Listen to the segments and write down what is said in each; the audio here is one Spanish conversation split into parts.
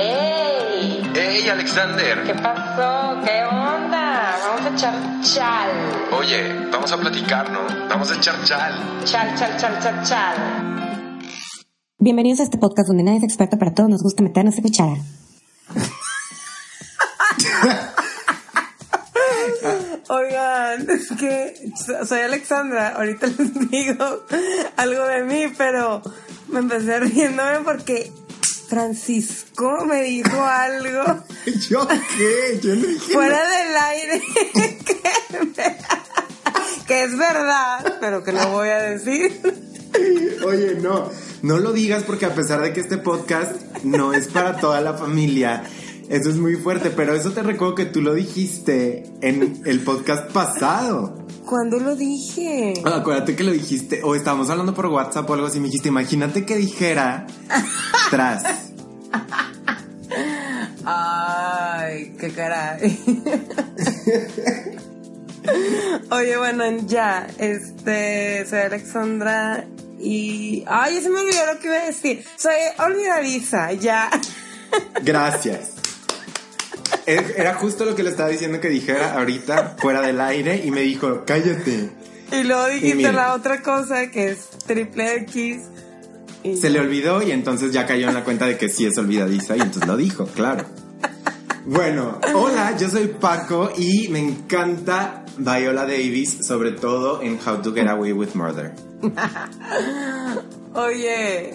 ¡Ey! ¡Ey, Alexander! ¿Qué pasó? ¿Qué onda? Vamos a echar chal. Oye, vamos a platicar, ¿no? Vamos a echar chal. Chal, chal, chal, chal, chal. Bienvenidos a este podcast donde nadie es experto, pero a todos nos gusta meternos de cuchara. Oigan, es que soy Alexandra, ahorita les digo algo de mí, pero me empecé riéndome porque Francisco me dijo algo ¿Yo qué? Yo no dije fuera del aire que, me- que es verdad, pero que no voy a decir. Oye, no. No lo digas porque a pesar de que este podcast no es para toda la familia, eso es muy fuerte, pero eso te recuerdo que tú lo dijiste en el podcast pasado. ¿Cuándo lo dije? Acuérdate que lo dijiste, o estábamos hablando por WhatsApp o algo así, me dijiste, imagínate que dijera tras. Ay, qué caray. Oye, bueno, ya, este, soy Alexandra y... Ay, ya se me olvidó lo que iba a decir. Soy olvidadiza, ya. Gracias. Era justo lo que le estaba diciendo que dijera ahorita fuera del aire y me dijo, cállate. Y luego dijiste la otra cosa que es triple X. Y Se le olvidó y entonces ya cayó en la cuenta de que sí es olvidadiza y entonces lo dijo, claro. Bueno, hola, yo soy Paco y me encanta Viola Davis, sobre todo en How to Get Away with Murder. Oye,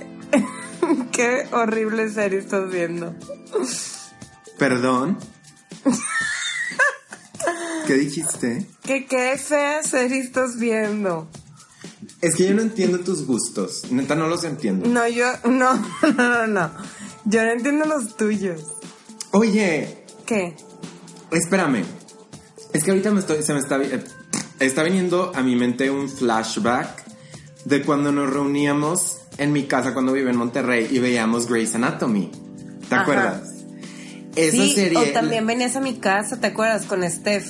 qué horrible serie estás viendo. Perdón. ¿Qué dijiste? Que qué fea serie estás viendo. Es que yo no entiendo tus gustos. Neta, no los entiendo. No, yo, no, no, no, no. Yo no entiendo los tuyos. Oye, ¿Qué? espérame. Es que ahorita me estoy, se me está, eh, está viniendo a mi mente un flashback de cuando nos reuníamos en mi casa cuando vive en Monterrey y veíamos Grey's Anatomy. ¿Te Ajá. acuerdas? Esa sí, serie. o también venías a mi casa, ¿te acuerdas? Con Steph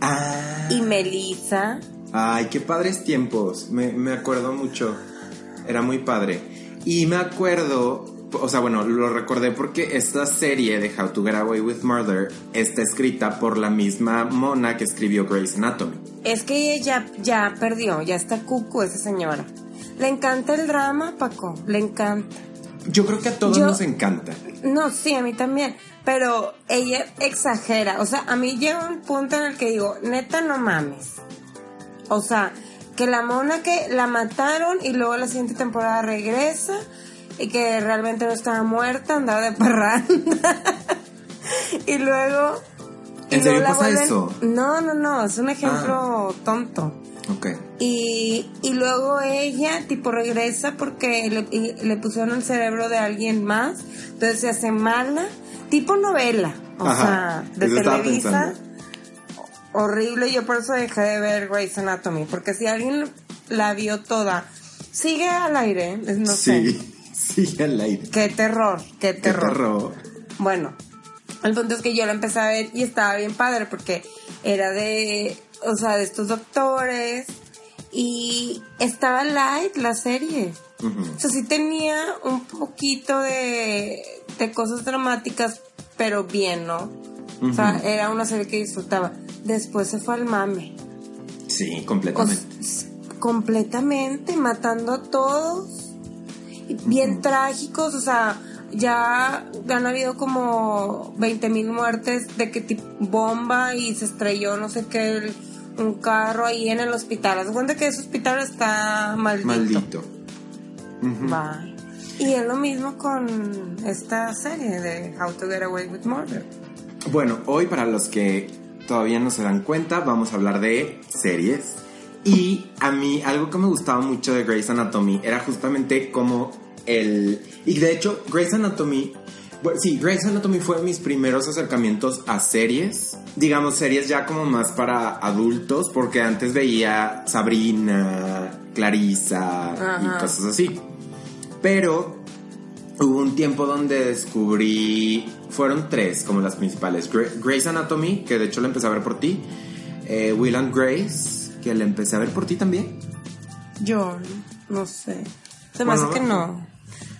Ah. y Melissa. Ay, qué padres tiempos. Me, me acuerdo mucho. Era muy padre. Y me acuerdo, o sea, bueno, lo recordé porque esta serie de How to Get Away with Murder está escrita por la misma mona que escribió Grey's Anatomy. Es que ella ya, ya perdió, ya está cucu esa señora. Le encanta el drama, Paco, le encanta. Yo creo que a todos Yo- nos encanta. No, sí, a mí también. Pero ella exagera. O sea, a mí llega un punto en el que digo, neta, no mames. O sea, que la mona que la mataron y luego la siguiente temporada regresa y que realmente no estaba muerta, andaba de parranda. y luego. y ¿En serio pasa vuelven- eso? No, no, no, es un ejemplo tonto. Y, y luego ella, tipo, regresa porque le, le pusieron el cerebro de alguien más. Entonces se hace mala. Tipo novela. O Ajá, sea, de Televisa. Horrible. Yo por eso dejé de ver Grey's Anatomy. Porque si alguien la vio toda, sigue al aire. No sé. sí, sí, al aire. Qué terror, qué Qué terror. terror. Bueno, el punto es que yo la empecé a ver y estaba bien padre porque era de, o sea, de estos doctores y estaba light la serie. Ujú. O sea, sí tenía un poquito de, de cosas dramáticas, pero bien, ¿no? O sea, era una serie que disfrutaba. Después se fue al mame. Sí, completamente. completamente, matando a todos. Y Bien trágicos, o sea, ya han habido como 20 mil muertes de que tipo bomba y se estrelló no sé qué, el- un carro ahí en el hospital. Haz cuenta que ese hospital está maldito. Maldito. Bye. Y es lo mismo con esta serie de How to Get Away with Murder. Bueno, hoy para los que todavía no se dan cuenta, vamos a hablar de series. Y a mí algo que me gustaba mucho de Grey's Anatomy era justamente como el... Y de hecho, Grey's Anatomy... Bueno, sí, Grey's Anatomy fue de mis primeros acercamientos a series. Digamos, series ya como más para adultos, porque antes veía Sabrina, Clarissa y cosas así. Pero hubo un tiempo donde descubrí, fueron tres como las principales. Gre- Grey's Anatomy, que de hecho la empecé a ver por ti. Eh, Will and Grace, que la empecé a ver por ti también. Yo, no sé. Se me Bueno, hace que no.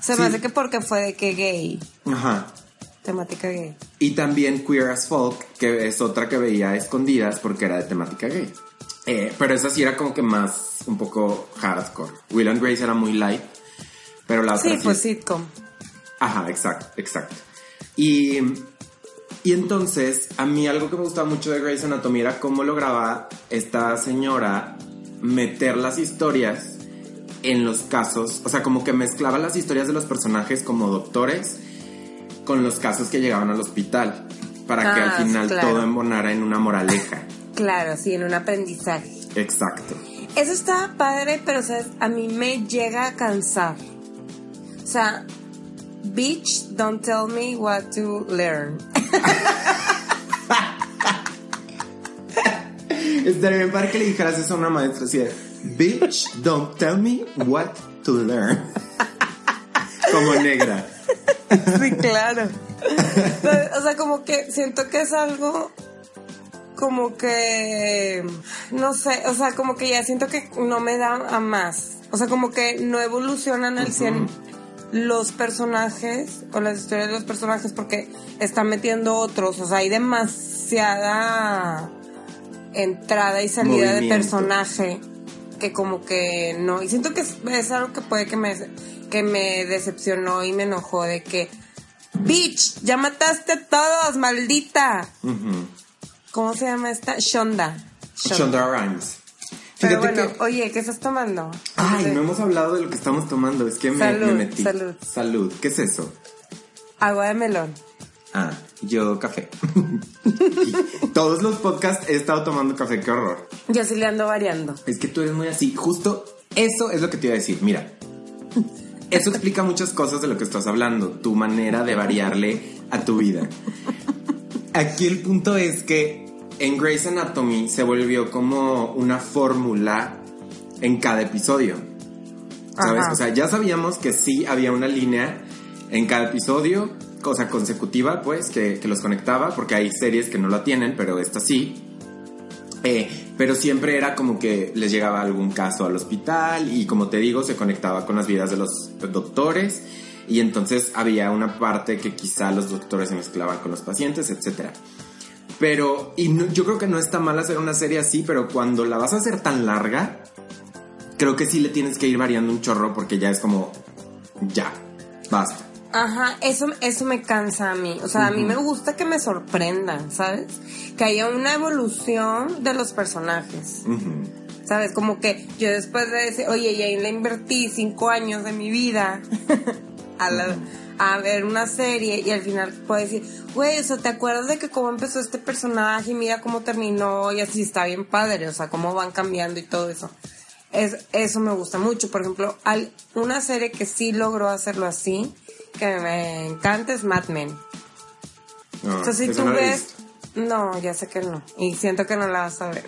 Se Sí. me hace que porque fue de que gay, Ajá. temática gay. Y también Queer as Folk, que es otra que veía a escondidas porque era de temática gay. Eh, pero esa sí era como que más, un poco hardcore. Will and Grace era muy light, pero la otra Sí, sí pues es- sitcom. Ajá, exacto, exacto. Y, y entonces, a mí algo que me gustaba mucho de Grey's Anatomy era cómo lograba esta señora meter las historias en los casos, o sea, como que mezclaba las historias de los personajes como doctores con los casos que llegaban al hospital, para que Ah, al final claro. todo embonara en una moraleja. Claro, sí, en un aprendizaje. Exacto. Eso está padre, pero ¿sabes? a mí me llega a cansar. O sea, bitch, don't tell me what to learn. Estaría bien para que le dijeras eso a una maestra de, Bitch, don't tell me what to learn. Como negra. Sí, claro. o sea, como que siento que es algo como que no sé, o sea, como que ya siento que no me da a más. O sea, como que no evolucionan al 100 los personajes o las historias de los personajes porque están metiendo otros, o sea, hay demasiada entrada y salida de personaje que como que no y siento que es, es algo que puede que me que me decepcionó y me enojó de que bitch ya mataste a todos maldita cómo se llama esta Shonda Shonda Rhimes. pero Fíjate bueno que- oye qué estás tomando Ay, no hemos hablado de lo que estamos tomando. Es que me, me metí. salud. Salud. ¿Qué es eso? agua de melón Ah, yo café. Todos los podcasts he estado tomando café. Qué horror. yo sí le ando variando Es que tú eres muy así. Justo eso es lo que te iba a decir. Mira, eso explica muchas cosas de lo que estás hablando. Tu manera de variarle a tu vida. Aquí el punto es que en Grey's Anatomy se volvió como una fórmula en cada episodio. ¿Sabes? Ajá. O sea, ya sabíamos que sí había una línea en cada episodio, cosa consecutiva, pues, que, los conectaba, porque hay series que no la tienen, pero esta sí. Eh, pero siempre era como que les llegaba algún caso al hospital y como te digo, se conectaba con las vidas de los doctores y entonces había una parte que quizá los doctores se mezclaban con los pacientes, etcétera. Pero, y yo creo que no está mal hacer una serie así, pero cuando la vas a hacer tan larga, creo que sí le tienes que ir variando un chorro porque ya es como, ya, basta. Ajá, eso, eso me cansa a mí. O sea, a mí me gusta que me sorprendan, ¿sabes? Que haya una evolución de los personajes. ¿Sabes? Como que yo después de decir, oye, ya le invertí cinco años de mi vida a, la- a ver una serie y al final puedo decir, güey, o sea, ¿te acuerdas de que cómo empezó este personaje y mira cómo terminó y así está bien padre? O sea, cómo van cambiando y todo eso. Es, eso me gusta mucho. Por ejemplo, al- una serie que sí logró hacerlo así, que me encanta es Mad Men. No, sea, si tú no ves... No, ya sé que no. Y siento que no la vas a ver.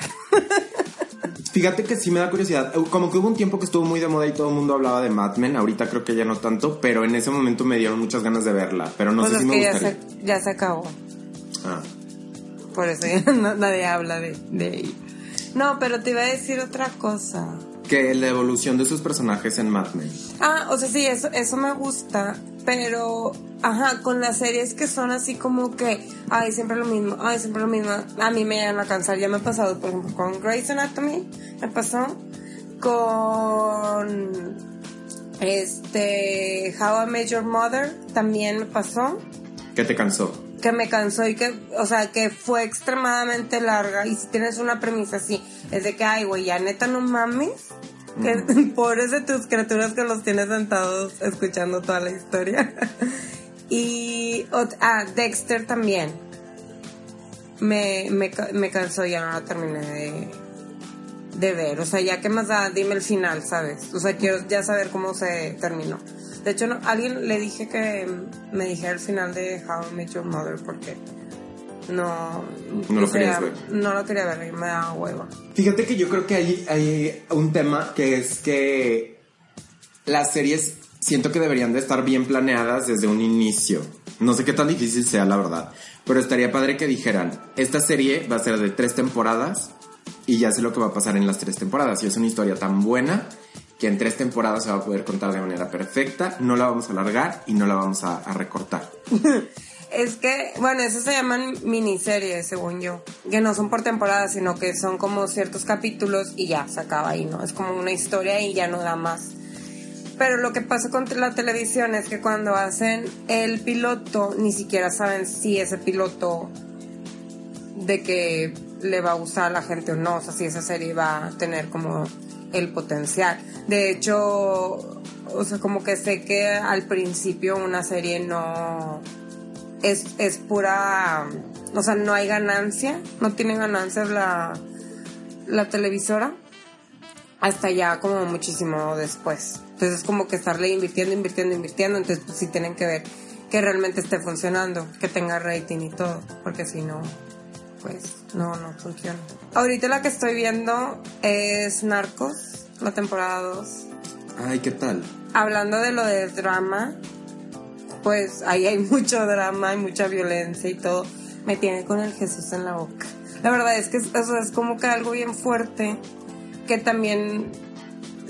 Fíjate que sí me da curiosidad. Eh, Como que hubo un tiempo que estuvo muy de moda y todo el mundo hablaba de Mad Men. Ahorita creo que ya no tanto, pero en ese momento me dieron muchas ganas de verla. Pero no pues sé si me que ya gustaría. se, ya se acabó. Ah. Por eso ya no- nadie habla de, de ella. No, pero te iba a decir otra cosa. Que la evolución de sus personajes en Mad Men. Ah, o sea, sí, eso, eso me gusta, pero, ajá, con las series que son así como que, ay, siempre lo mismo, ay, siempre lo mismo, a mí me llegan a cansar. Ya me ha pasado, por ejemplo, con Grey's Anatomy, me pasó, con, este, How I Met Your Mother, también me pasó. ¿Qué te cansó? Que me cansó y que, o sea, que fue extremadamente larga. Y si tienes una premisa así, es de que, ay, güey, ya neta no mames. Que pobres de tus criaturas que los tienes sentados escuchando toda la historia. y, ah, Dexter también. Me, me, me cansó, ya no la terminé de, de ver. O sea, ya que más da, dime el final, ¿sabes? O sea, quiero ya saber cómo se terminó. De hecho, no, alguien le dije que me dijera el final de How I Met Your Mother porque no... No lo querías ver. No lo quería ver, y me daba hueva. Fíjate que yo creo que hay, hay un tema que es que las series siento que deberían de estar bien planeadas desde un inicio. No sé qué tan difícil sea, la verdad. Pero estaría padre que dijeran, esta serie va a ser de tres temporadas y ya sé lo que va a pasar en las tres temporadas. Y es una historia tan buena que en tres temporadas se va a poder contar de manera perfecta, no la vamos a alargar y no la vamos a, a recortar. Es que, bueno, eso se llaman miniseries, según yo. Que no son por temporada, sino que son como ciertos capítulos y ya, se acaba ahí, ¿no? Es como una historia y ya no da más. Pero lo que pasa con la televisión es que cuando hacen el piloto, ni siquiera saben si ese piloto de que le va a gustar a la gente o no, o sea, si esa serie va a tener como el potencial. De hecho, o sea, como que sé que al principio una serie no es, es pura, o sea, no hay ganancia, no tiene ganancias la, la televisora hasta ya como muchísimo después. Entonces es como que estarle invirtiendo, invirtiendo, invirtiendo, entonces pues sí tienen que ver que realmente esté funcionando, que tenga rating y todo, porque si no, pues no, no funciona. Ahorita la que estoy viendo es Narcos, la temporada 2. Ay, ¿qué tal? Hablando de lo del drama, pues ahí hay mucho drama, hay mucha violencia y todo. Me tiene con el Jesús en la boca. La verdad es que es, o sea, es como que algo bien fuerte que también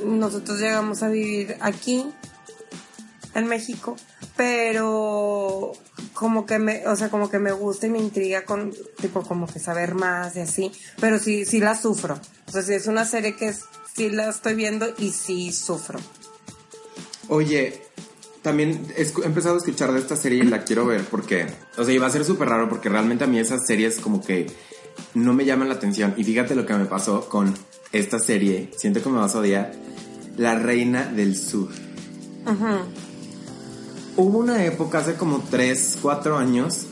nosotros llegamos a vivir aquí en México, pero como que me, o sea, como que me gusta y me intriga con tipo como que saber más y así, pero sí sí la sufro. O sea, sí es una serie que es, sí la estoy viendo y sí sufro. Oye, también he empezado a escuchar de esta serie y la quiero ver porque, o sea, iba a ser súper raro porque realmente a mí esas series como que no me llaman la atención. Y fíjate lo que me pasó con esta serie, siento que me vas a odiar, La Reina del Sur. Hubo una época hace como 3, 4 años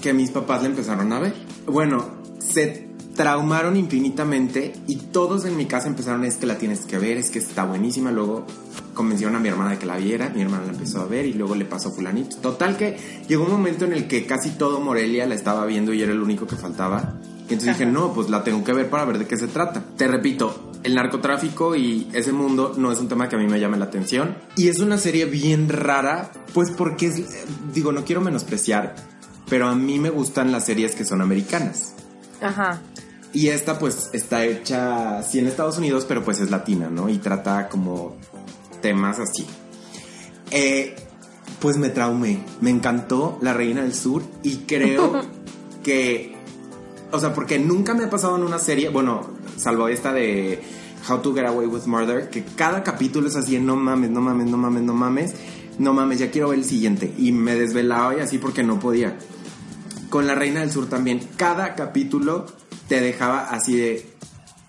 que mis papás le empezaron a ver. Bueno, se traumaron infinitamente y todos en mi casa empezaron, es que la tienes que ver, es que está buenísima. Luego convencieron a mi hermana de que la viera, mi hermana la empezó a ver y luego le pasó a fulanito. Total que llegó un momento en el que casi todo Morelia la estaba viendo y era el único que faltaba. Y entonces dije, no, pues la tengo que ver para ver de qué se trata. Te repito, el narcotráfico y ese mundo no es un tema que a mí me llame la atención. Y es una serie bien rara, pues porque es, digo, no quiero menospreciar, pero a mí me gustan las series que son americanas. Ajá. Y esta pues está hecha, sí en Estados Unidos, pero pues es latina, ¿no? Y trata como temas así. Eh, pues me traumé, me encantó La Reina del Sur y creo que, o sea, porque nunca me ha pasado en una serie, bueno, salvo esta de How to Get Away with Murder, que cada capítulo es así, no mames, no mames, no mames, no mames, no mames, ya quiero ver el siguiente. Y me desvelaba y así porque no podía. Con La Reina del Sur también, cada capítulo te dejaba así de,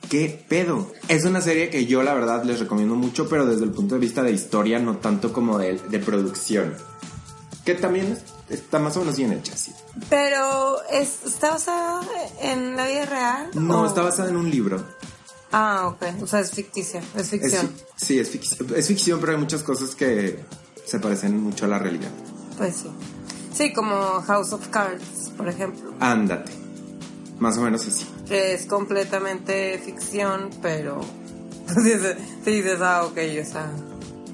¿qué pedo? Es una serie que yo la verdad les recomiendo mucho, pero desde el punto de vista de historia, no tanto como de, de producción. Que también está más o menos bien hecha, sí. Pero es, está basada en la vida real. No, ¿O- está basada en un libro. Ah, ok. O sea, es ficticia, es Es ficción. fi- sí, es ficción, es ficción, pero hay muchas cosas que se parecen mucho a la realidad. Pues sí. Sí, como House of Cards, por ejemplo. Ándate. Más o menos así. Que es completamente ficción, pero sí dices, ah, ok, o sea,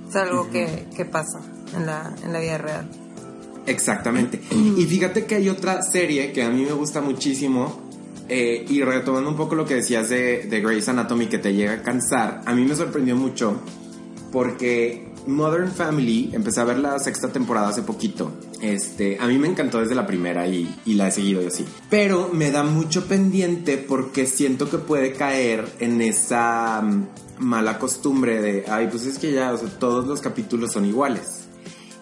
es algo que, que pasa en la, en la vida real. Exactamente. Y fíjate que hay otra serie que a mí me gusta muchísimo. eh, y retomando un poco lo que decías de, de Grey's Anatomy que te llega a cansar, a mí me sorprendió mucho porque Modern Family, empecé a ver la sexta temporada hace poquito. Este, a mí me encantó desde la primera y, y la he seguido yo sí. Pero me da mucho pendiente porque siento que puede caer en esa mm, mala costumbre de, ay, pues es que ya, o sea, todos los capítulos son iguales.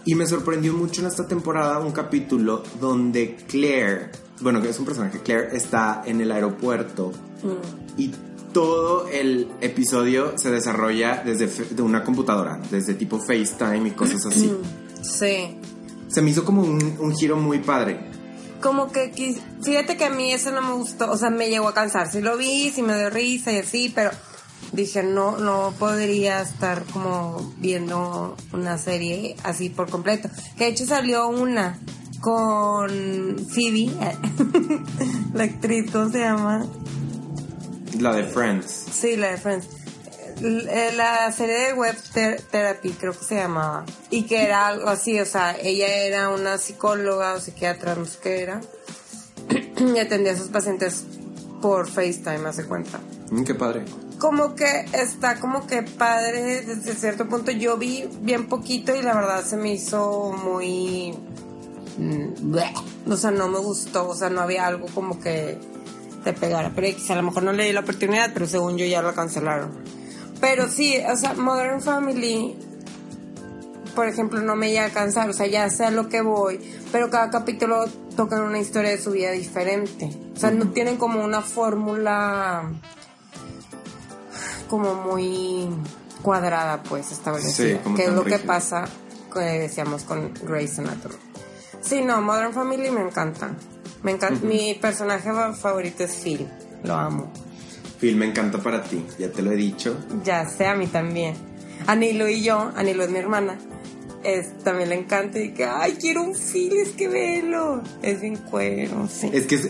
Y me sorprendió mucho en esta temporada un capítulo donde Claire, bueno, que es un personaje, Claire está en el aeropuerto y todo el episodio se desarrolla desde de una computadora, desde tipo FaceTime y cosas así. Sí. Se me hizo como un, un giro muy padre. Como que, fíjate que a mí eso no me gustó, o sea, me llegó a cansar. Sí lo vi, sí me dio risa y así, pero dije, no, no podría estar como viendo una serie así por completo. Que de hecho salió una con Phoebe, la actriz, ¿cómo se llama? La de Friends. Sí, la de Friends. Eh, La serie de Web Ter- Therapy, creo que se llamaba. Y que era algo así, o sea, ella era una psicóloga o psiquiatra, no sé qué era. y atendía a sus pacientes por FaceTime, hace cuenta. Mm, qué padre. Como que está como que padre desde cierto punto. Yo vi bien poquito y la verdad se me hizo muy... mm. O sea, no me gustó, o sea, no había algo como que te pegara. Pero a lo mejor no le di la oportunidad, pero según yo ya lo cancelaron. Pero sí, o sea, Modern Family, por ejemplo, no me llega a cansar, o sea, ya sé a lo que voy, pero cada capítulo tocan una historia de su vida diferente. O sea, no tienen como una fórmula como muy cuadrada, pues, establecida. Sí, como que es lo que rígida. pasa, que decíamos, con Grey's Anatomy. Sí, no, Modern Family me encanta. Me encanta. Mi personaje fa- favorito es Phil. Lo amo. Phil me encanta para ti, ya te lo he dicho. Ya sé, a mí también. Anilo y yo, Anilo es mi hermana, es, también le encanta y que, ay, quiero un Phil, es que velo. Es bien cuero, sí. Es que es,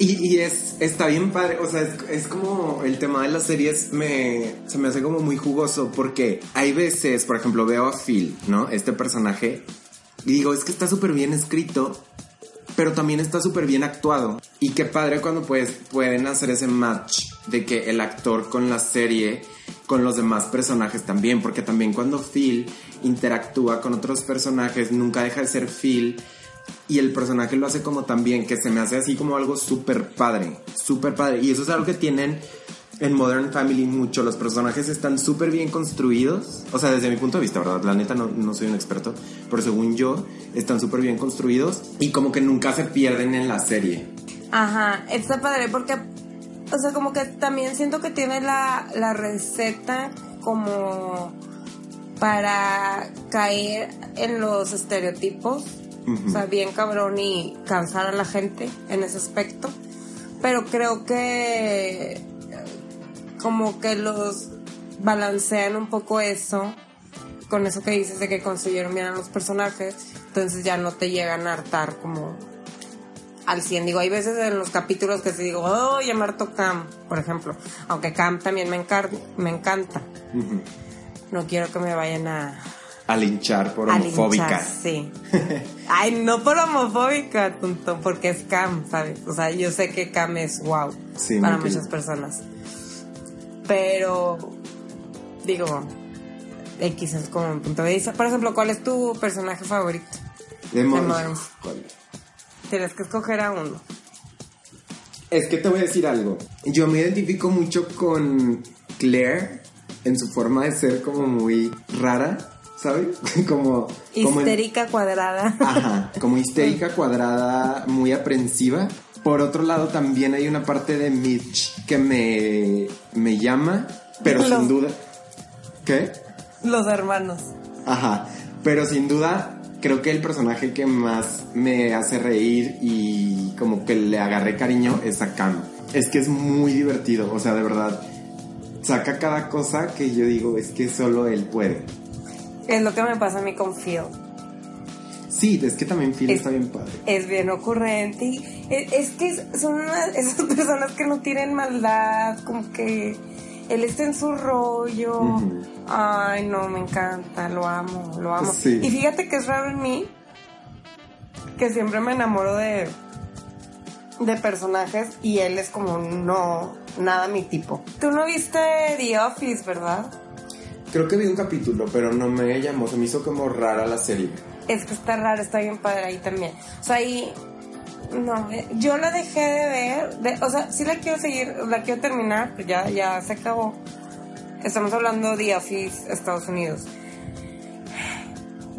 y, es, está bien padre, o sea, es, es como el tema de las series me, se me hace como muy jugoso porque hay veces, por ejemplo, veo a Phil, ¿no? Este personaje, y digo, es que está súper bien escrito, pero también está súper bien actuado. Y qué padre cuando pues, pueden hacer ese match de que el actor con la serie, con los demás personajes también, porque también cuando Phil interactúa con otros personajes, nunca deja de ser Phil. Y el personaje lo hace como también, que se me hace así como algo súper padre, súper padre. Y eso es algo que tienen en Modern Family mucho. Los personajes están súper bien construidos. O sea, desde mi punto de vista, ¿verdad? La neta no, no soy un experto, pero según yo, están súper bien construidos y como que nunca se pierden en la serie. Ajá, está padre porque, o sea, como que también siento que tiene la, la receta como para caer en los estereotipos. O sea, bien cabrón y cansar a la gente en ese aspecto. Pero creo que como que los balancean un poco eso con eso que dices de que construyeron bien a los personajes, entonces ya no te llegan a hartar como al 100. Digo, hay veces en los capítulos que te digo, oh, ya me harto Cam, por ejemplo. Aunque Cam también me, encar- me encanta. No quiero que me vayan a... A linchar por a homofóbica. linchar, sí. Ay, no por homofóbica, tonto, porque es Cam, ¿sabes? O sea, yo sé que Cam es wow Sí, para muchas personas. Pero, digo, X es como mi punto de vista. Por ejemplo, ¿cuál es tu personaje favorito? De. Tienes que escoger a uno. Es que te voy a decir algo. Yo me identifico mucho con Claire en su forma de ser como muy rara, ¿sabes? como, como en- Histérica cuadrada. Ajá, como histérica, cuadrada, muy aprensiva. Por otro lado, también hay una parte de Mitch que me, me llama, pero sin duda. ¿Qué? Los hermanos. Ajá, pero sin duda, creo que el personaje que más me hace reír y como que le agarré cariño es a Cam. Es que es muy divertido, o sea, de verdad. Saca cada cosa que yo digo, es que solo él puede. Es lo que me pasa a mí con Phil. Sí, es que también Phil Es- está bien padre. Es bien ocurrente. y es, es que son una- esas personas que no tienen maldad, como que él está en su rollo. Ay, no, me encanta, lo amo, lo amo. Sí. Y fíjate que es raro en mí que siempre me enamoro de, de personajes y él es como no, nada mi tipo. Tú no viste The Office, ¿verdad? Creo que vi un capítulo, pero no me llamó, se me hizo como rara la serie. Es que está raro, está bien padre ahí también. O sea, ahí. No, eh, yo la dejé de ver. o sea, sí la quiero seguir, la quiero terminar, pero ya, ya se acabó. Estamos hablando de Office, Estados Unidos.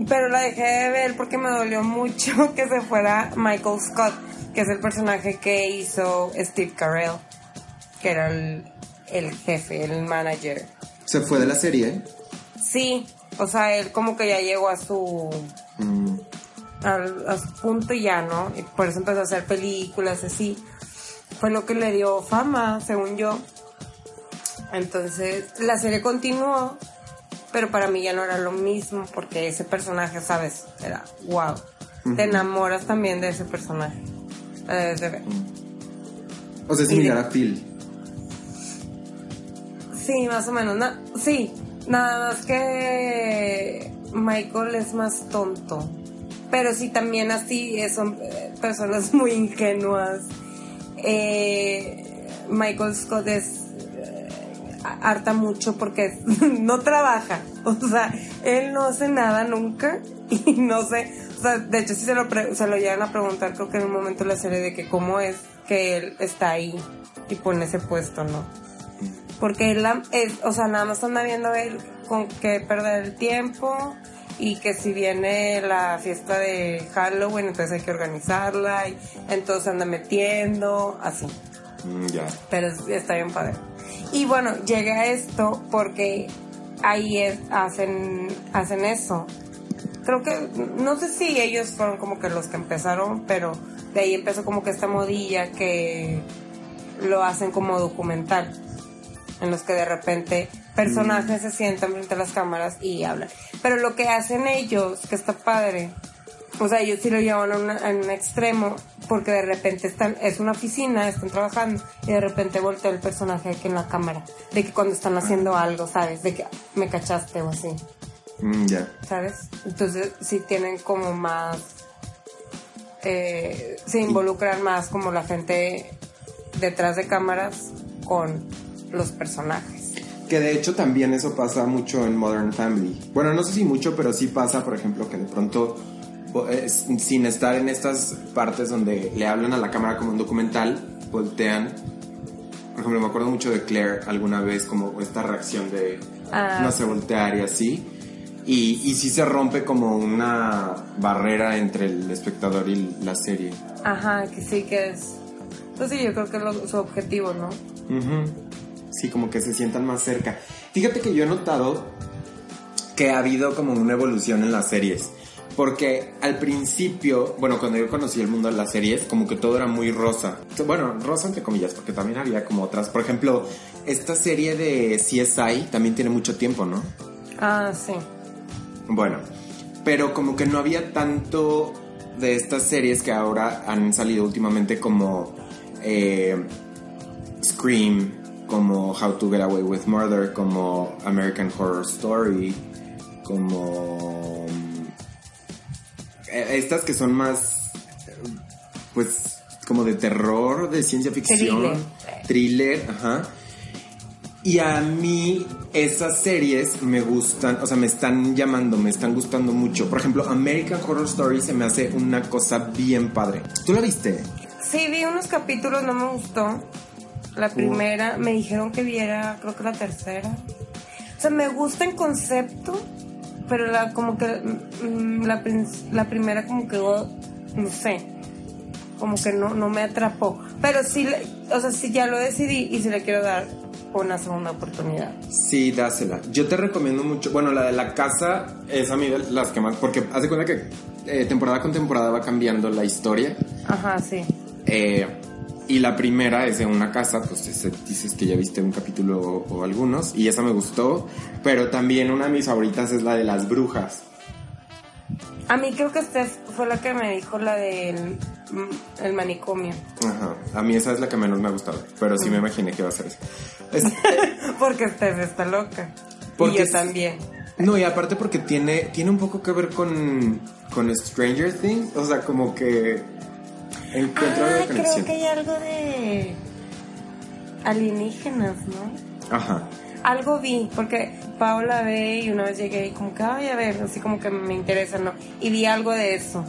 Pero la dejé de ver porque me dolió mucho que se fuera Michael Scott, que es el personaje que hizo Steve Carell, que era el, el jefe, el manager. Se fue de la serie. Sí, o sea, él como que ya llegó a su Mm, al, a su punto y ya, ¿no? Y por eso empezó a hacer películas así. Fue lo que le dio fama, según yo. Entonces, la serie continuó, pero para mí ya no era lo mismo, porque ese personaje, ¿sabes? Era wow. Te enamoras también de ese personaje. Debes de ver. O sea, es de- similar a Phil. Sí, más o menos. na- sí, nada más que Michael es más tonto. Pero sí, también así eh, son eh, personas muy ingenuas. Eh, Michael Scott es... eh, harta mucho porque no trabaja. O sea, él no hace nada nunca y no sé. O sea, de hecho, si se lo, se lo llegan a preguntar, creo que en un momento la serie de que cómo es que él está ahí y pone ese puesto, ¿no? Porque él, es, o sea, nada más anda viendo él con qué perder el tiempo y que si viene la fiesta de Halloween, entonces hay que organizarla y entonces anda metiendo, así. Mm, ya. Pero es- está bien padre. Y bueno, llegué a esto porque ahí es- hacen, hacen eso. Creo que, no sé si ellos fueron como que los que empezaron, pero de ahí empezó como que esta modilla que lo hacen como documental. En los que de repente personajes se sientan frente a las cámaras y hablan. Pero lo que hacen ellos, que está padre, o sea, ellos sí lo llevan a, una- a un extremo porque de repente están, es una oficina, están trabajando y de repente voltea el personaje aquí en la cámara. De que cuando están haciendo algo, ¿sabes? De que me cachaste o así, Mm, ya. ¿sabes? Entonces sí tienen como más... eh, se involucran más como la gente detrás de cámaras con los personajes. Que de hecho también eso pasa mucho en Modern Family. Bueno, no sé si mucho, pero sí pasa, por ejemplo, que de pronto, sin estar en estas partes donde le hablan a la cámara como un documental, voltean. Por ejemplo, me acuerdo mucho de Claire alguna vez, como esta reacción de Ah, no sé, voltear y así. Y, y sí se rompe como una barrera entre el espectador y la serie. Ajá, que sí que es... Pues sí, yo creo que es lo- su objetivo, ¿no? Ujú. Sí, como que se sientan más cerca. Fíjate que yo he notado que ha habido como una evolución en las series. Porque al principio, bueno, cuando yo conocí el mundo de las series, como que todo era muy rosa. Bueno, rosa entre comillas, porque también había como otras. Por ejemplo, esta serie de CSI también tiene mucho tiempo, ¿no? Ah, sí. Bueno, pero como que no había tanto de estas series que ahora han salido últimamente como eh, Scream, como How to Get Away with Murder, como American Horror Story, como eh, estas que son más pues como de terror, de ciencia ficción, Thriller. thriller, ajá. Y a mí esas series me gustan, o sea, me están llamando, me están gustando mucho. Por ejemplo, American Horror Story se me hace una cosa bien padre. ¿Tú la viste? Sí, vi unos capítulos, no me gustó. La primera, me dijeron que viera, creo que la tercera. O sea, me gusta en concepto, pero la como que mm, la, la primera como que no sé, como que no, no me atrapó. Pero sí, o sea, sí ya lo decidí y sí le quiero dar una segunda oportunidad. Sí, dásela. Yo te recomiendo mucho. Bueno, la de la casa es a mí de las que más. Porque haz de cuenta que eh, temporada con temporada va cambiando la historia. Ajá, sí. Eh, y la primera es de una casa, pues dices que ya viste un capítulo o, o algunos, y esa me gustó. Pero también una de mis favoritas es la de las brujas. A mí creo que Steph fue la que me dijo la del mm, el manicomio. Ajá. A mí esa es la que menos me ha gustado. Pero sí me imaginé que iba a ser esa. Es- Porque Steph está loca. Porque y yo también. No, y aparte porque tiene, tiene un poco que ver con, con Stranger Things. O sea, como que algo Ah, de creo que hay algo de alienígenas, ¿no? Ajá. Algo vi, porque Paola ve y una vez llegué y como que, ay, a ver, así como que me interesa, ¿no? Y vi algo de eso.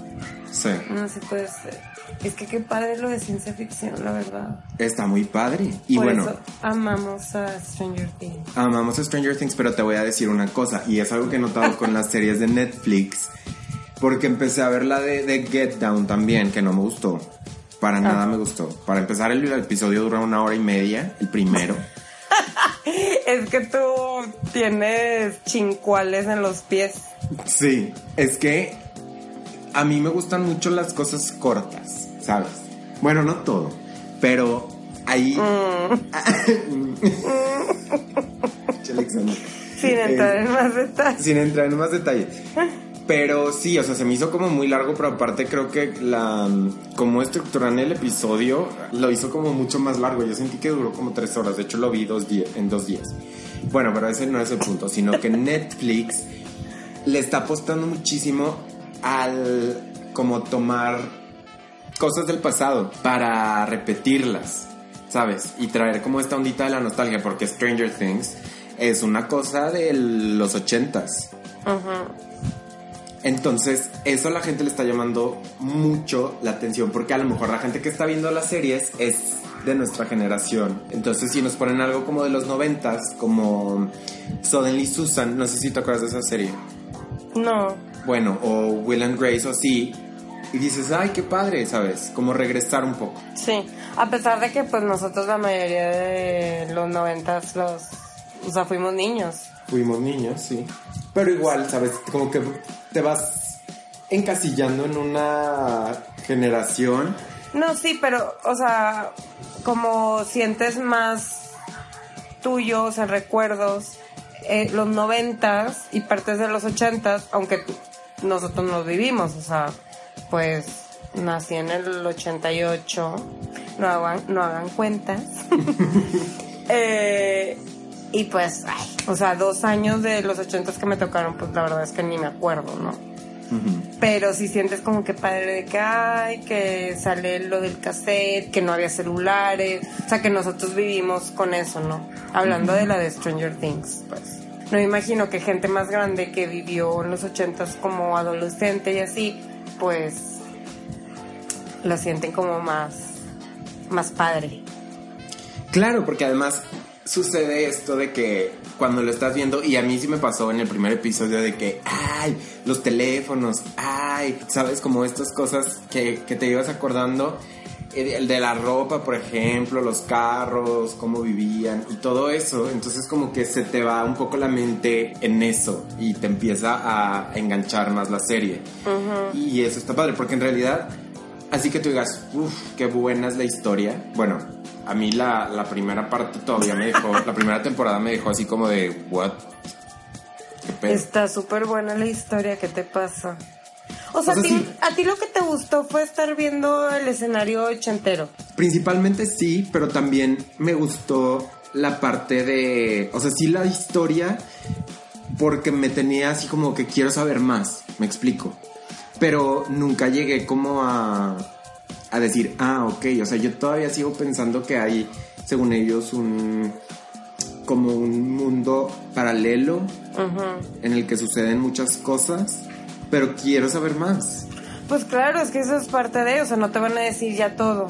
Sí. No sé, puede ser. Es que qué padre lo de ciencia ficción, la verdad. Está muy padre. Y Por bueno, eso amamos a Stranger Things. amamos a Stranger Things, pero te voy a decir una cosa. Y es algo que he notado con las series de Netflix. Porque empecé a ver la de, de Get Down también, que no me gustó. Para nada me gustó. Para empezar, el, el episodio dura una hora y media, el primero. Es que tú tienes chincuales en los pies. Sí, es que a mí me gustan mucho las cosas cortas, ¿sabes? Bueno, no todo, pero ahí... Alexandra. Sin entrar en más detalles. Sin entrar en más detalles. Pero sí, o sea, se me hizo como muy largo, pero aparte creo que la como estructuran el episodio lo hizo como mucho más largo. Yo sentí que duró como tres horas. De hecho, lo vi dos días, en dos días. Bueno, pero ese no es el punto, sino que Netflix le está apostando muchísimo al como tomar cosas del pasado para repetirlas. ¿sabes? Y traer como esta ondita de la nostalgia, porque Stranger Things es una cosa de los ochentas. Entonces, eso a la gente le está llamando mucho la atención, porque a lo mejor la gente que está viendo las series es de nuestra generación. Entonces, si nos ponen algo como de los noventas, como Suddenly Susan, no sé si te acuerdas de esa serie. No. Bueno, o Will and Grace o así, y dices, ay, qué padre, ¿sabes? Como regresar un poco. Sí, a pesar de que pues nosotros la mayoría de los noventas los, o sea, fuimos niños. Fuimos niños, sí. Pero igual, ¿sabes? Como que te vas encasillando en una generación. No, sí, pero, o sea, como sientes más tuyos, en recuerdos, eh, los noventas y partes de los ochentas, aunque nosotros no vivimos, o sea, pues nací en el 88, no hagan, no hagan cuentas. eh, y pues, ay, o sea, dos años de los ochentas que me tocaron, pues la verdad es que ni me acuerdo, ¿no? Pero si sientes como que padre de que, ay, que sale lo del cassette, que no había celulares, o sea, que nosotros vivimos con eso, ¿no? Hablando de la de Stranger Things, pues. No me imagino que gente más grande que vivió en los ochentas como adolescente y así, pues lo sienten como más, más padre. Claro, porque además sucede esto de que cuando lo estás viendo, y a mí sí me pasó en el primer episodio de que, ay, los teléfonos, ay, sabes, como estas cosas que, que te ibas acordando, el de la ropa, por ejemplo, los carros, cómo vivían y todo eso, entonces como que se te va un poco la mente en eso y te empieza a enganchar más la serie. Y eso está padre, porque en realidad, así que tú digas, uff, qué buena es la historia, bueno, a mí la, la primera parte todavía me dejó, la primera temporada me dejó así como de, what? ¿Qué pedo? Está súper buena la historia, ¿qué te pasa? O sea, O sea, a, ti, sí. a ti lo que te gustó fue estar viendo el escenario ochentero. Principalmente sí, pero también me gustó la parte de, o sea, sí la historia, porque me tenía así como que quiero saber más, me explico. Pero nunca llegué como a, a decir, ah, ok, o sea, yo todavía sigo pensando que hay, según ellos, un como un mundo paralelo en el que suceden muchas cosas, pero quiero saber más. Pues claro, es que eso es parte de, o sea, no te van a decir ya todo.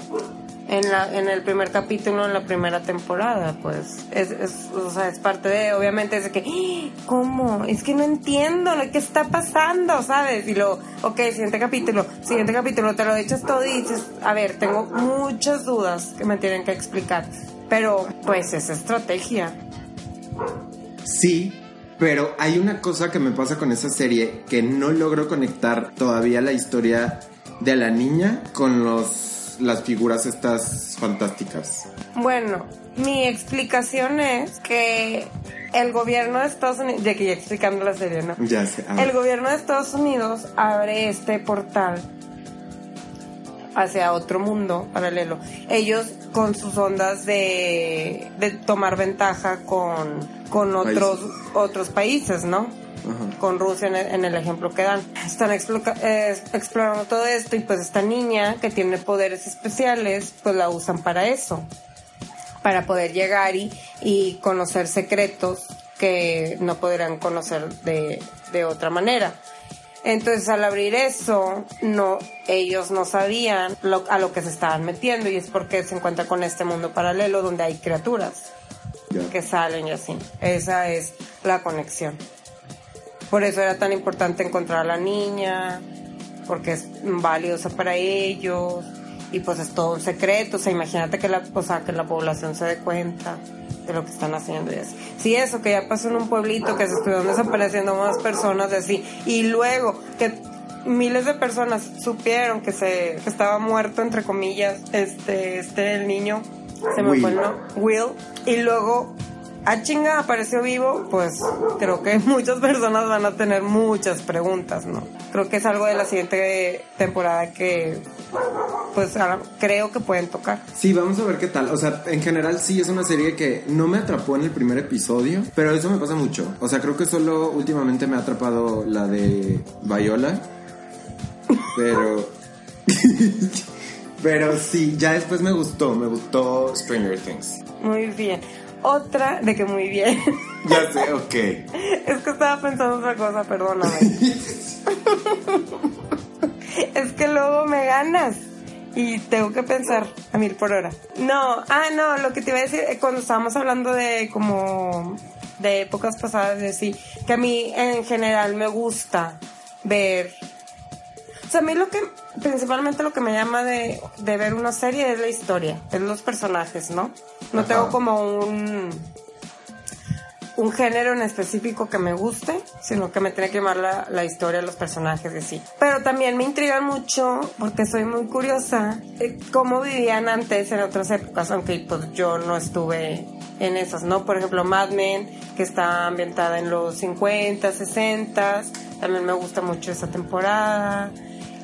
En, la, en el primer capítulo, en la primera temporada, pues, es, es, o sea, es parte de, obviamente, es que, ¡Ah! ¿cómo? Es que no entiendo lo que está pasando, ¿sabes? Y lo, ok, siguiente capítulo, siguiente capítulo, te lo echas todo y dices, a ver, tengo muchas dudas que me tienen que explicar. Pero, pues, es estrategia. Sí, pero hay una cosa que me pasa con esa serie que no logro conectar todavía la historia de la niña con los las figuras estas fantásticas. Bueno, mi explicación es que el gobierno de Estados Unidos, ya que ya explicando la serie, ¿no? Ya sé. El gobierno de Estados Unidos abre este portal hacia otro mundo paralelo. Ellos con sus ondas de, de tomar ventaja con, con otros, otros países, ¿no? Ajá. Con Rusia en el, en el ejemplo que dan. Están eh, explorando todo esto y pues esta niña que tiene poderes especiales pues la usan para eso. Para poder llegar y, y conocer secretos que no podrán conocer de, de otra manera. Entonces al abrir eso, no, ellos no sabían lo- a lo que se estaban metiendo y es porque se encuentra con este mundo paralelo donde hay criaturas que salen y así. Esa es la conexión. Por eso era tan importante encontrar a la niña, porque es valiosa para ellos y pues es todo un secreto. O sea, imagínate que la, o sea, que la población se dé cuenta de lo que están haciendo y así. Sí, eso que ya pasó en un pueblito que se estuvieron desapareciendo más personas y así. Y luego que miles de personas supieron que se que estaba muerto entre comillas este este el niño se me Will. fue el nombre Will y luego a chinga apareció vivo, pues creo que muchas personas van a tener muchas preguntas, ¿no? Creo que es algo de la siguiente temporada que pues ahora creo que pueden tocar. Sí, vamos a ver qué tal. O sea, en general sí es una serie que no me atrapó en el primer episodio, pero eso me pasa mucho. O sea, creo que solo últimamente me ha atrapado la de Viola. Pero Pero sí, ya después me gustó, me gustó Stranger Things. Muy bien. Otra de que muy bien. Ya sé, ok. Es que estaba pensando otra cosa, perdóname. es que luego me ganas y tengo que pensar a mil por hora. No, ah, no, lo que te iba a decir, eh, cuando estábamos hablando de como de épocas pasadas, de sí, que a mí en general me gusta ver. O sea, a mí lo que, principalmente lo que me llama de, de ver una serie es la historia, es los personajes, ¿no? No Ajá. tengo como un un género en específico que me guste, sino que me tiene que llamar la, la historia, los personajes de sí. Pero también me intrigan mucho, porque soy muy curiosa, eh, cómo vivían antes en otras épocas, aunque pues yo no estuve en esas, ¿no? Por ejemplo, Mad Men, que está ambientada en los 50, 60, también me gusta mucho esa temporada.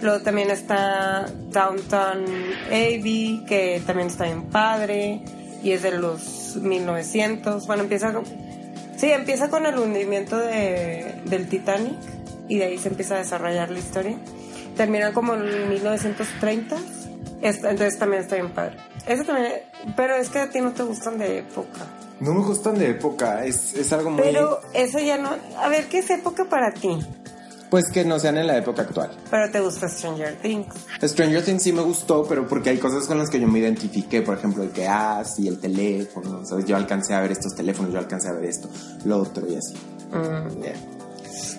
Luego también está Downtown Abbey, que también está bien padre, y es de los 1900. Bueno, empieza con... Sí, empieza con el hundimiento de, del Titanic y de ahí se empieza a desarrollar la historia. Termina como en 1930. Esta- entonces también está bien padre. Eso también, pero es que a ti no te gustan de época. No me gustan de época, es, es algo muy... Pero eso ya no... A ver, ¿qué es época para ti? Pues que no sean en la época actual. Pero te gusta Stranger Things. Stranger Things sí me gustó, pero porque hay cosas con las que yo me identifiqué, por ejemplo, el que ah, sí, el teléfono, ¿sabes? Yo alcancé a ver estos teléfonos, yo alcancé a ver esto, lo otro y así. Mm. Yeah.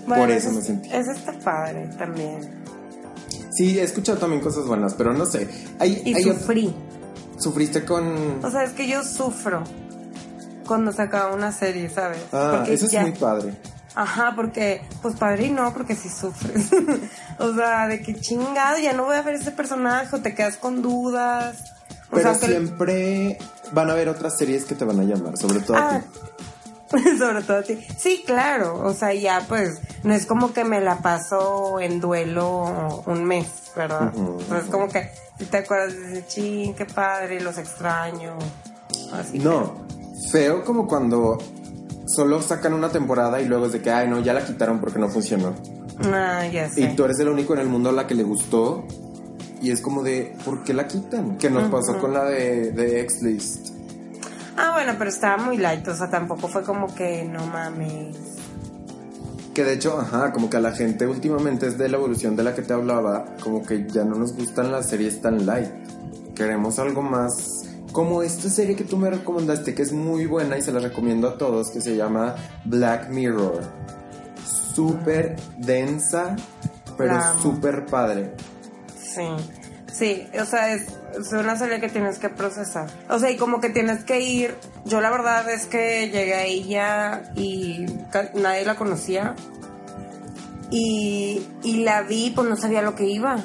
Bueno, Por eso eso- me sentí. Eso está padre también. Sí, he escuchado también cosas buenas, pero no sé. Hay, Y hay sufrí. ¿Sufriste con...? O sea, es que yo sufro cuando se acaba una serie, ¿sabes? Ah, Porque eso es muy padre. Ajá, porque, pues padre y no, porque sí sufres. o sea, de que chingado, ya no voy a ver ese personaje, o te quedas con dudas. O Pero sea, siempre van a haber otras series que te van a llamar, sobre todo a Ah, ti. sobre todo a ti. Sí, claro, o sea, ya pues, no es como que me la paso en duelo un mes, ¿verdad? Ujú, O sea, es como que si te acuerdas de ese ching, qué padre, los extraño. Así. No, feo como cuando solo sacan una temporada y luego es de que, ay, no, ya la quitaron porque no funcionó. Ah, ya sé. Y tú eres el único en el mundo a la que le gustó. Y es como de, ¿por qué la quitan? Que nos pasó con la de, de X-List. Ah, bueno, pero estaba muy light, o sea, tampoco fue como que no mames. Que de hecho, ajá, como que a la gente últimamente es de la evolución de la que te hablaba, como que ya no nos gustan las series tan light. Queremos algo más como esta serie que tú me recomendaste, que es muy buena y se la recomiendo a todos, que se llama Black Mirror. Súper densa, pero súper padre. Sí, sí, o sea, es, es una serie que tienes que procesar. O sea, y como que tienes que ir. Yo la verdad es que llegué a ella y nadie la conocía. Y, y la vi, pues no sabía lo que iba.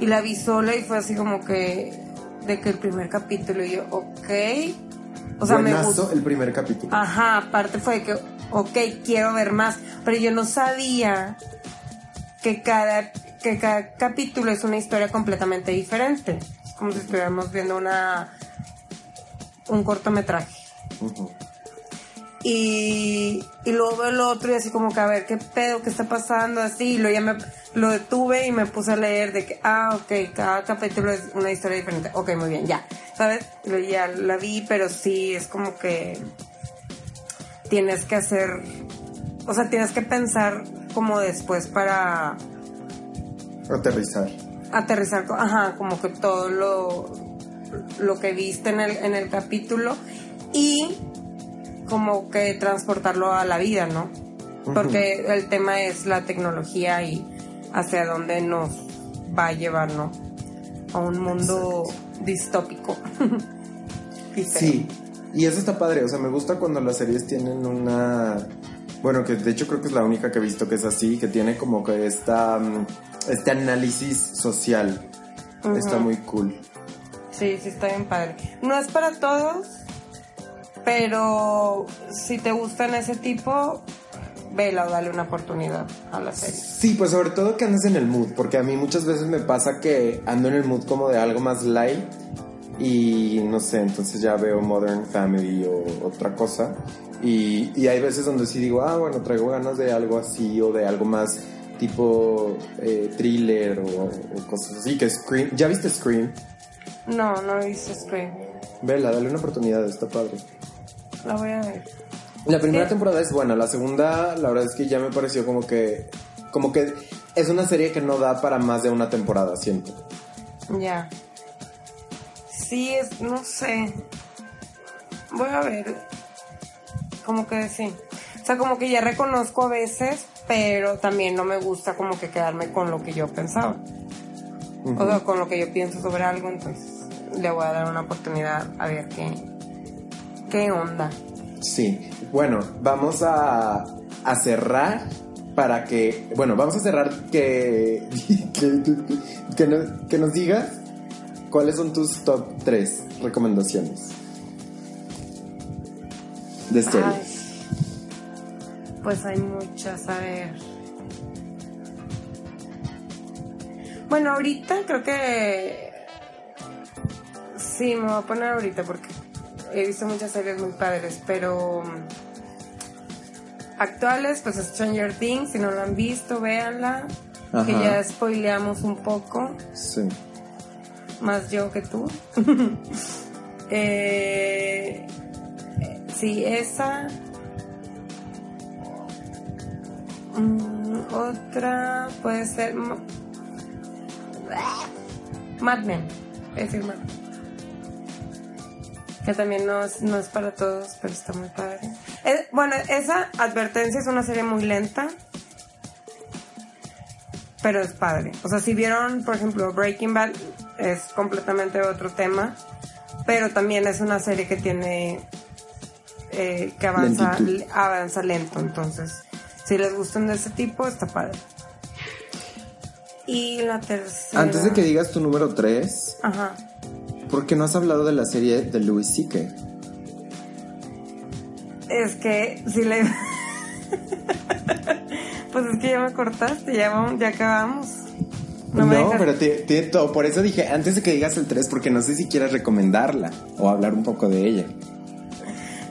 Y la vi sola y fue así como que. De que el primer capítulo y yo, ok. O sea, me gustó. el primer capítulo. Ajá, aparte fue de que, ok, quiero ver más, pero yo no sabía que cada, que cada capítulo es una historia completamente diferente. Es como si estuviéramos viendo una un cortometraje. Ujú. Y, y luego veo el otro y así como que a ver qué pedo, qué está pasando, así. Y luego ya me lo detuve y me puse a leer de que, ah, ok, cada capítulo es una historia diferente. Ok, muy bien, ya. ¿Sabes? Luego ya la vi, pero sí, es como que tienes que hacer, o sea, tienes que pensar como después para Aterrizar. aterrizar, ajá, como que todo lo, lo que viste en el, en el capítulo y como que transportarlo a la vida, ¿no? Porque el tema es la tecnología y hacia dónde nos va a llevar, ¿no? A un mundo distópico. Sí, y eso está padre, o sea, me gusta cuando las series tienen una... Bueno, que de hecho creo que es la única que he visto que es así, que tiene como que esta, mm, este análisis social. Está muy cool. Sí, sí, está bien padre. No es para todos, pero si te gustan ese tipo, vela o dale una oportunidad a la serie. Sí, pues sobre todo que andes en el mood, porque a mí muchas veces me pasa que ando en el mood como de algo más light y no sé, entonces ya veo Modern Family o otra cosa y, y hay veces donde sí digo, ah, bueno, traigo ganas de algo así o de algo más tipo eh, thriller o, o cosas así, que Scream. ¿Ya viste Scream? No, no hice Scream. Vela, dale una oportunidad, está padre. La voy a ver. La primera Sí. temporada es buena, la segunda, la verdad es que ya me pareció como que. Como que es una serie que no da para más de una temporada, siento. Ya. Sí, es, no sé. Voy a ver. Como que sí. O sea, como que ya reconozco a veces, pero también no me gusta como que quedarme con lo que yo pensaba. O sea, con lo que yo pienso sobre algo, entonces le voy a dar una oportunidad a ver qué, qué onda. Sí. Bueno, vamos a, a cerrar para que. Bueno, vamos a cerrar que. que, que nos, que nos digas cuáles son tus top 3 recomendaciones de series. Ay, pues hay muchas, a ver. Bueno, ahorita creo que sí, me voy a poner ahorita porque he visto muchas series muy padres, pero mm, actuales, pues Stranger Things, si no lo han visto, véanla. Que ya spoileamos un poco, Sí. más yo que tú. Eh, sí, esa. Mm, otra puede ser. Ma- Mad Men. Es decir, Mad Men. Que también no es, no es para todos, pero está muy padre. Bueno, esa advertencia es una serie muy lenta. Pero es padre. O sea, si vieron, por ejemplo, Breaking Bad, es completamente otro tema. Pero también es una serie que tiene. eh, que avanza, Lentitud. avanza lento. Entonces, si les gustan de ese tipo, está padre. Y la tercera. Antes de que digas tu número 3, Ajá. ¿Por qué no has hablado de la serie de Louis C.K.? Es que si le. pues es que ya me cortaste, ya, vamos, ya acabamos. No, pero te, te- to- por eso dije, antes de que digas el 3, porque no sé si quieras recomendarla o hablar un poco de ella.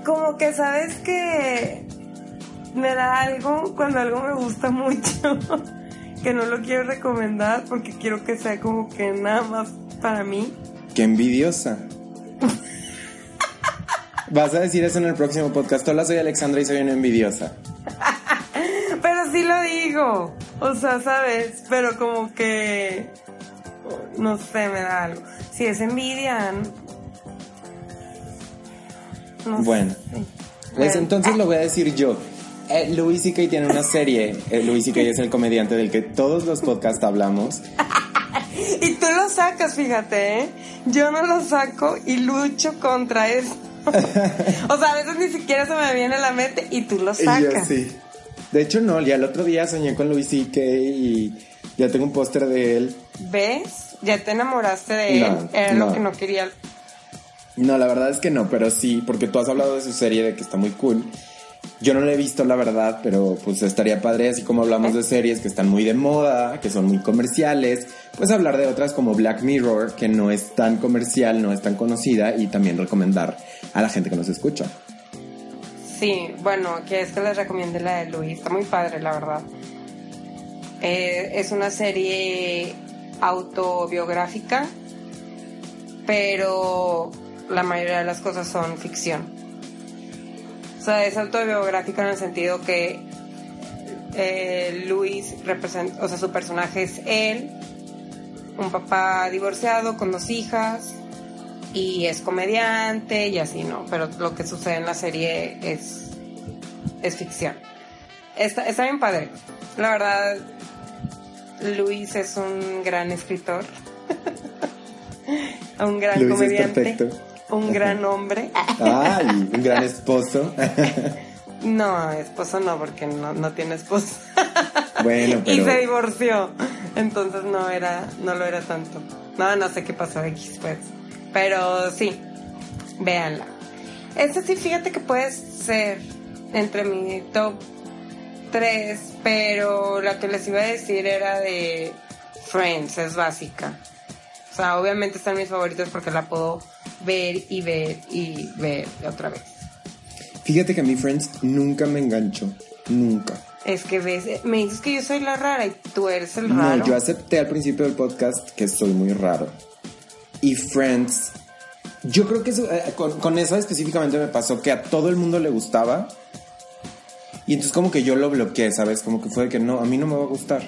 Como que sabes que me da algo cuando algo me gusta mucho, que no lo quiero recomendar porque quiero que sea como que nada más para mí. Qué envidiosa. Vas a decir eso en el próximo podcast. Hola, soy Alexandra y soy una envidiosa. Pero sí lo digo, o sea, sabes, pero como que no sé, me da algo. Si es envidia, no Bueno. sé. Pues Bueno. entonces lo voy a decir yo. Eh, Louis C.K. tiene una serie. Eh, Louis C.K. es el comediante del que todos los podcasts hablamos. Y tú lo sacas, fíjate, ¿eh? Yo no lo saco y lucho contra eso. o sea, a veces ni siquiera se me viene a la mente y tú lo Y yo sacas. sí. De hecho, no, ya el otro día soñé con Louis C.K. y ya tengo un póster de él. ¿Ves? Ya te enamoraste de él. Era no. lo que no quería. No, la verdad es que no, pero sí, porque tú has hablado de su serie de que está muy cool. Yo no la he visto, la verdad, pero pues estaría padre, así como hablamos de series que están muy de moda, que son muy comerciales, pues hablar de otras como Black Mirror, que no es tan comercial, no es tan conocida, y también recomendar a la gente que nos escucha. Sí, bueno, ¿quieres que les recomiende la de Luis? Está muy padre, la verdad. Eh, es una serie autobiográfica, pero la mayoría de las cosas son ficción. O sea, es autobiográfica en el sentido que eh, Luis representa, o sea, su personaje es él, un papá divorciado con dos hijas y es comediante y así, ¿no? Pero lo que sucede en la serie es, es ficción. Está, está bien padre. La verdad, Luis es un gran escritor, un gran Luis es comediante, perfecto. Un gran hombre. Ay, un gran esposo. No, esposo no, porque no, no tiene esposo. bueno, Y se pero divorció. Entonces no era, no lo era tanto. No, no sé qué pasó X pues. Pero sí, véanla. Esta sí, fíjate que puede ser entre mi top 3, pero la que les iba a decir era de Friends, es básica. O sea, obviamente están mis favoritos porque la puedo ver y ver y ver otra vez. fíjate que a mi Friends nunca me enganchó, nunca. Es que ves, me dices que yo soy la rara y tú eres el No, raro. yo acepté al principio del podcast que soy muy raro. Y Friends, yo creo que eso, eh, con, con esa específicamente me pasó que a todo el mundo le gustaba. Y entonces como que yo lo bloqueé, ¿sabes? Como que fue de que no, a mí no me va a gustar.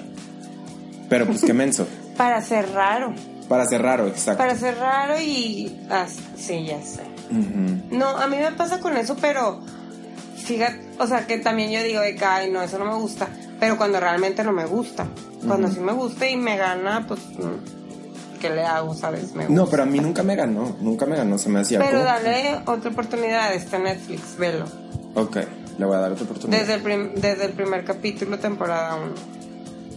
Pero pues qué menso. Para ser raro. Para ser raro, exacto. Para ser raro y... ah, sí, ya sé. No, a mí me pasa con eso, pero fíjate, o sea, que también yo digo de que, ay, no, eso no me gusta, pero cuando realmente no me gusta, cuando sí me gusta y me gana, pues, ¿qué le hago, sabes? Me No, gusta. pero a mí nunca me ganó, nunca me ganó, se me hacía Pero dale otra oportunidad, está en Netflix, velo. Ok, le voy a dar otra oportunidad. Desde el, desde el primer capítulo, temporada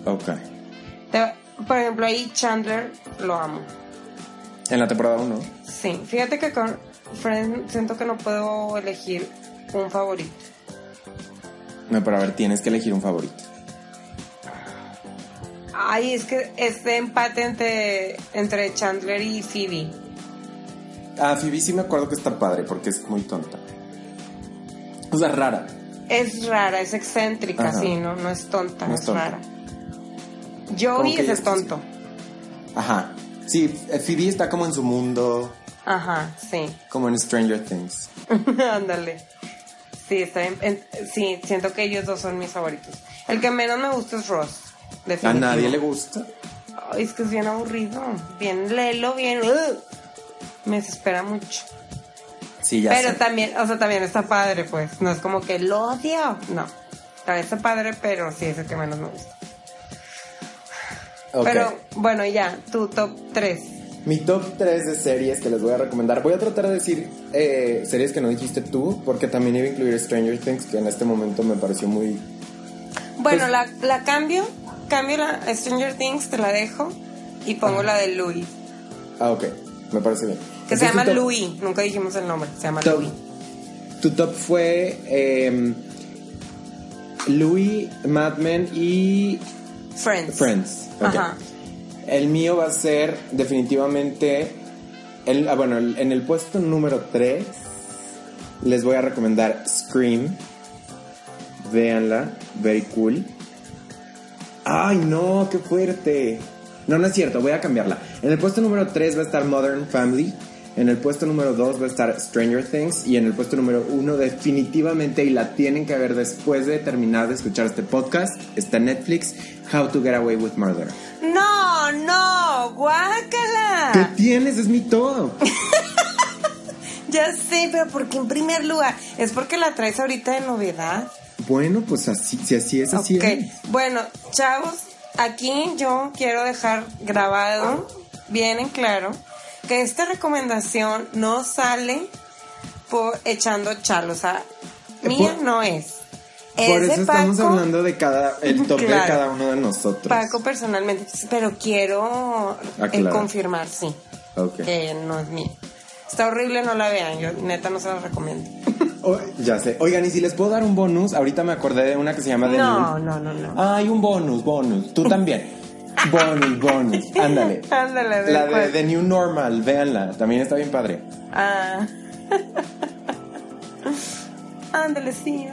1. Ok. Por ejemplo, ahí Chandler lo amo. En la temporada 1. Sí, fíjate que con Friends siento que no puedo elegir un favorito. No, pero a ver, tienes que elegir un favorito. Ay, es que este empate entre, entre Chandler y Phoebe. Ah, Phoebe sí me acuerdo que está padre porque es muy tonta. O sea, rara. Es rara, es excéntrica, Ajá. sí, no, no es tonta, No es, es tonta. rara. Joey que es tonto. Ajá. Sí, eh, Phoebe está como en su mundo, Ajá, sí. como en Stranger Things. Ándale. Sí, está bien. en- sí, siento que ellos dos son mis favoritos. El que menos me gusta es Ross. A nadie le gusta. Ay, es que es bien aburrido. Bien lelo, bien. Me desespera mucho. Sí, ya pero sé. también, o sea, también está padre, pues. No es como que lo odio. No. También está padre, pero sí es el que menos me gusta. Pero bueno, ya, tu top 3. Mi top 3 de series que les voy a recomendar. Voy a tratar de decir eh, series que no dijiste tú, porque también iba a incluir Stranger Things, que en este momento me pareció muy... Bueno, Pues- la, la cambio. Cambio la Stranger Things, te la dejo. Y pongo la de Louis. Ah, ok. Me parece bien. Que se llama Louis. Nunca dijimos el nombre. Se llama top- Louis. Tu top fue em, Louis, Mad Men y Friends. Friends. Ajá. El mío va a ser definitivamente. El, ah, bueno, el- en el puesto número 3 les voy a recomendar Scream. Véanla, very cool. Ay, no, qué fuerte. No, no es cierto, voy a cambiarla. En el puesto número 3 va a estar Modern Family. En el puesto número 2 va a estar Stranger Things. Y en el puesto número 1, definitivamente, y la tienen que ver después de terminar de escuchar este podcast, está Netflix: How to Get Away with Murder. No, no, ¿Qué guácala. tienes? Es mi top. Ya sé, pero ¿por qué en primer lugar? ¿Es porque la traes ahorita de novedad? Bueno, pues así, si así es, así Ok, es. bueno, chavos, aquí yo quiero dejar grabado, bien en claro, que esta recomendación no sale por echando chalo, o sea, mía no es. Es Por eso de estamos hablando de cada, el top de cada uno de nosotros. Paco personalmente, pero quiero eh, confirmar, sí, Ok. que no es mío. Está horrible, no la vean, yo neta no se la recomiendo. Oh, ya sé. Oigan, y si les puedo dar un bonus, ahorita me acordé de una que se llama The No, no, no, no. Ay, un bonus, bonus. Tú también. bonus, bonus. Ándale. Ándale, La de. The New Normal, véanla. También está bien padre. Ah. Ándale, sí.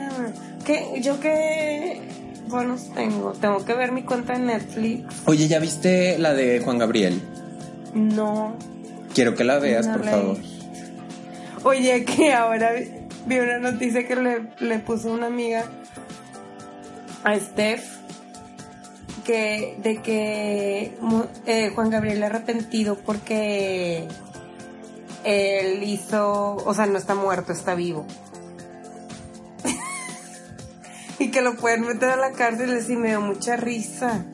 ¿Qué? ¿Yo qué bonus tengo? Tengo que ver mi cuenta de Netflix. Oye, ¿ya viste la de Juan Gabriel? No. Quiero que la veas, no por la favor. Oye, que ahora vi, vi una noticia que le, le puso una amiga a Steph que de que eh, Juan Gabriel arrepentido porque él hizo, o sea, no está muerto, está vivo. y que lo pueden meter a la cárcel y me dio mucha risa.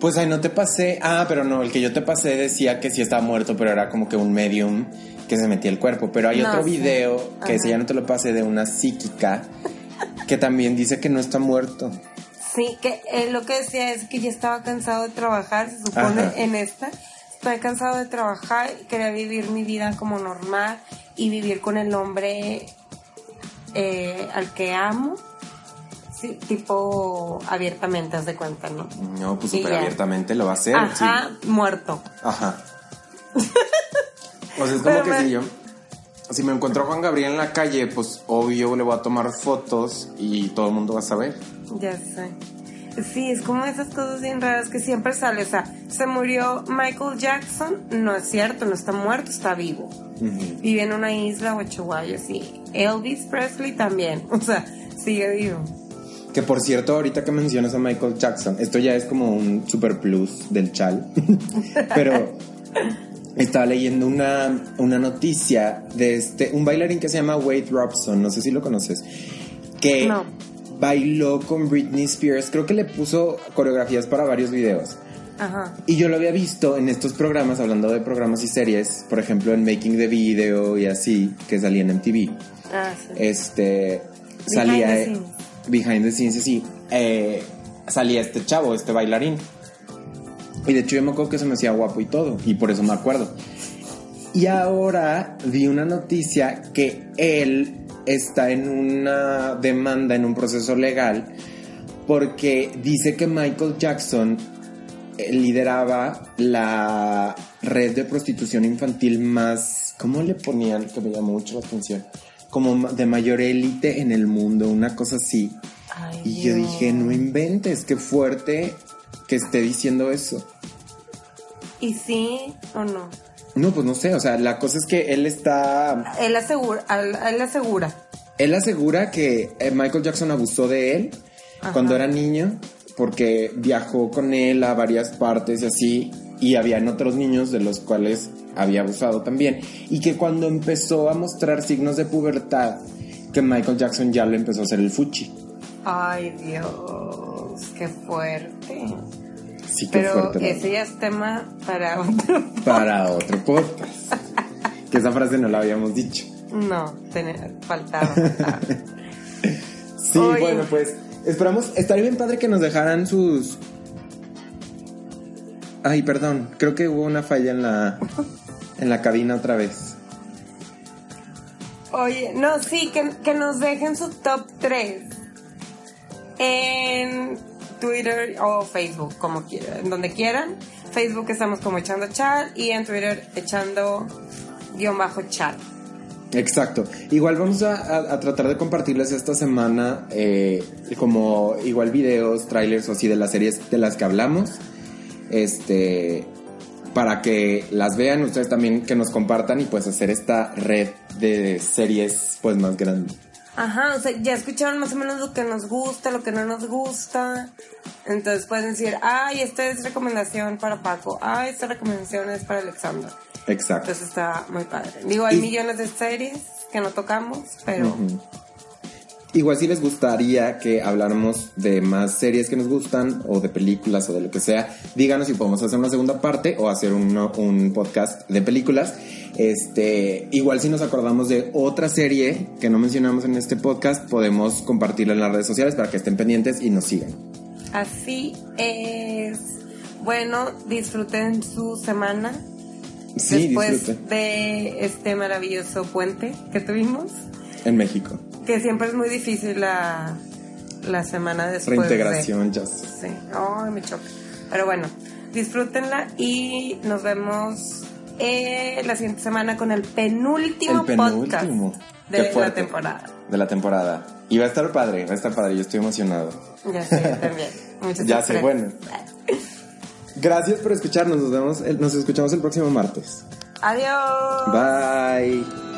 Pues ahí no te pasé. Ah, pero no, el que yo te pasé decía que sí estaba muerto, pero era como que un medium que se metía el cuerpo. Pero hay No otro video que Ajá. ese ya no te lo pasé de una psíquica que también dice que no está muerto. Sí, que él lo que decía es que ya estaba cansado de trabajar, se supone, Ajá. en esta. Estoy cansado de trabajar, quería vivir mi vida como normal y vivir con el hombre eh, al que amo. Sí, tipo abiertamente, haz de cuenta, ¿no? No, pues súper abiertamente lo va a hacer. Ajá, muerto. sí. Ajá. O sea, es como Pero que me- si yo. si me encuentro a Juan Gabriel en la calle, pues obvio le voy a tomar fotos y todo el mundo va a saber. Ya sé. Sí, es como esas cosas bien raras que siempre sale. O sea, se murió Michael Jackson. No es cierto, no está muerto, está vivo. Vive en una isla o Chihuahua, sí. Elvis Presley también. O sea, sigue vivo. Que por cierto, ahorita que mencionas a Michael Jackson, esto ya es como un super plus del chal. Pero estaba leyendo una, una noticia de este, un bailarín que se llama Wade Robson, no sé si lo conoces, que No. Bailó con Britney Spears, creo que le puso coreografías para varios videos. Ajá. Y yo lo había visto en estos programas, hablando de programas y series, por ejemplo en Making the Video y así, que salía en MTV. Ah, sí. Este Behind salía the scenes. behind the scenes, sí. eh, salía este chavo, este bailarín. Y de hecho yo me acuerdo que se me hacía guapo y todo, y por eso me acuerdo. Y ahora vi una noticia que él está en una demanda, en un proceso legal, porque dice que Michael Jackson eh, lideraba la red de prostitución infantil más, ¿cómo le ponían? Que me llamó mucho la atención. Como de mayor élite en el mundo, una cosa así. Ay, Y yo Dios. dije, no inventes, qué fuerte que esté diciendo eso. ¿Y sí o no? No, pues no sé, o sea, la cosa es que él está, Él asegura, él, asegura. él asegura que eh, Michael Jackson abusó de él Ajá. cuando era niño, porque viajó con él a varias partes y así, y habían otros niños de los cuales había abusado también, y que cuando empezó a mostrar signos de pubertad, que Michael Jackson ya le empezó a hacer el fuchi. Ay, Dios, qué fuerte. Sí Pero fuerte. ese ya es tema para otro. Para otro podcast. que esa frase no la habíamos dicho. No, faltaba. Sí, bueno, pues esperamos. Estaría bien padre que nos dejaran sus. Ay, perdón. Creo que hubo una falla en la en la cabina otra vez. Oye, no, sí, que, que nos dejen su top 3 en Twitter o Facebook, como quieran, donde quieran. Facebook estamos como echando chat y en Twitter echando guion bajo chat. Exacto. Igual vamos a, a- a tratar de compartirles esta semana eh, como igual videos, trailers o así de las series de las que hablamos. Este para que las vean ustedes también que nos compartan y pues hacer esta red de series pues más grande. Ajá, o sea, ya escucharon más o menos lo que nos gusta, lo que no nos gusta. Entonces pueden decir, ay, esta es recomendación para Paco, ay, esta recomendación es para Alexandra. Exacto. Entonces está muy padre. Digo, hay Y- millones de series que no tocamos, pero. Igual si les gustaría que habláramos de más series que nos gustan o de películas o de lo que sea, díganos si podemos hacer una segunda parte o hacer uno- un podcast de películas. Este, igual si nos acordamos de otra serie que no mencionamos en este podcast, podemos compartirla en las redes sociales para que estén pendientes y nos sigan. así es. Bueno, disfruten su semana Sí, después de este maravilloso puente que tuvimos. En México. Que siempre es muy difícil la, la semana después. de- Reintegración, ya sé. Sí, ay, me choca. Pero bueno, disfrútenla y nos vemos eh, la siguiente semana con el penúltimo, El penúltimo. podcast de la temporada. De la temporada. Y va a estar padre, va a estar padre, yo estoy emocionado. Ya sé, yo también. Muchas Ya sé, bueno. Gracias por escucharnos. Nos vemos, nos escuchamos el próximo martes. Adiós. Bye.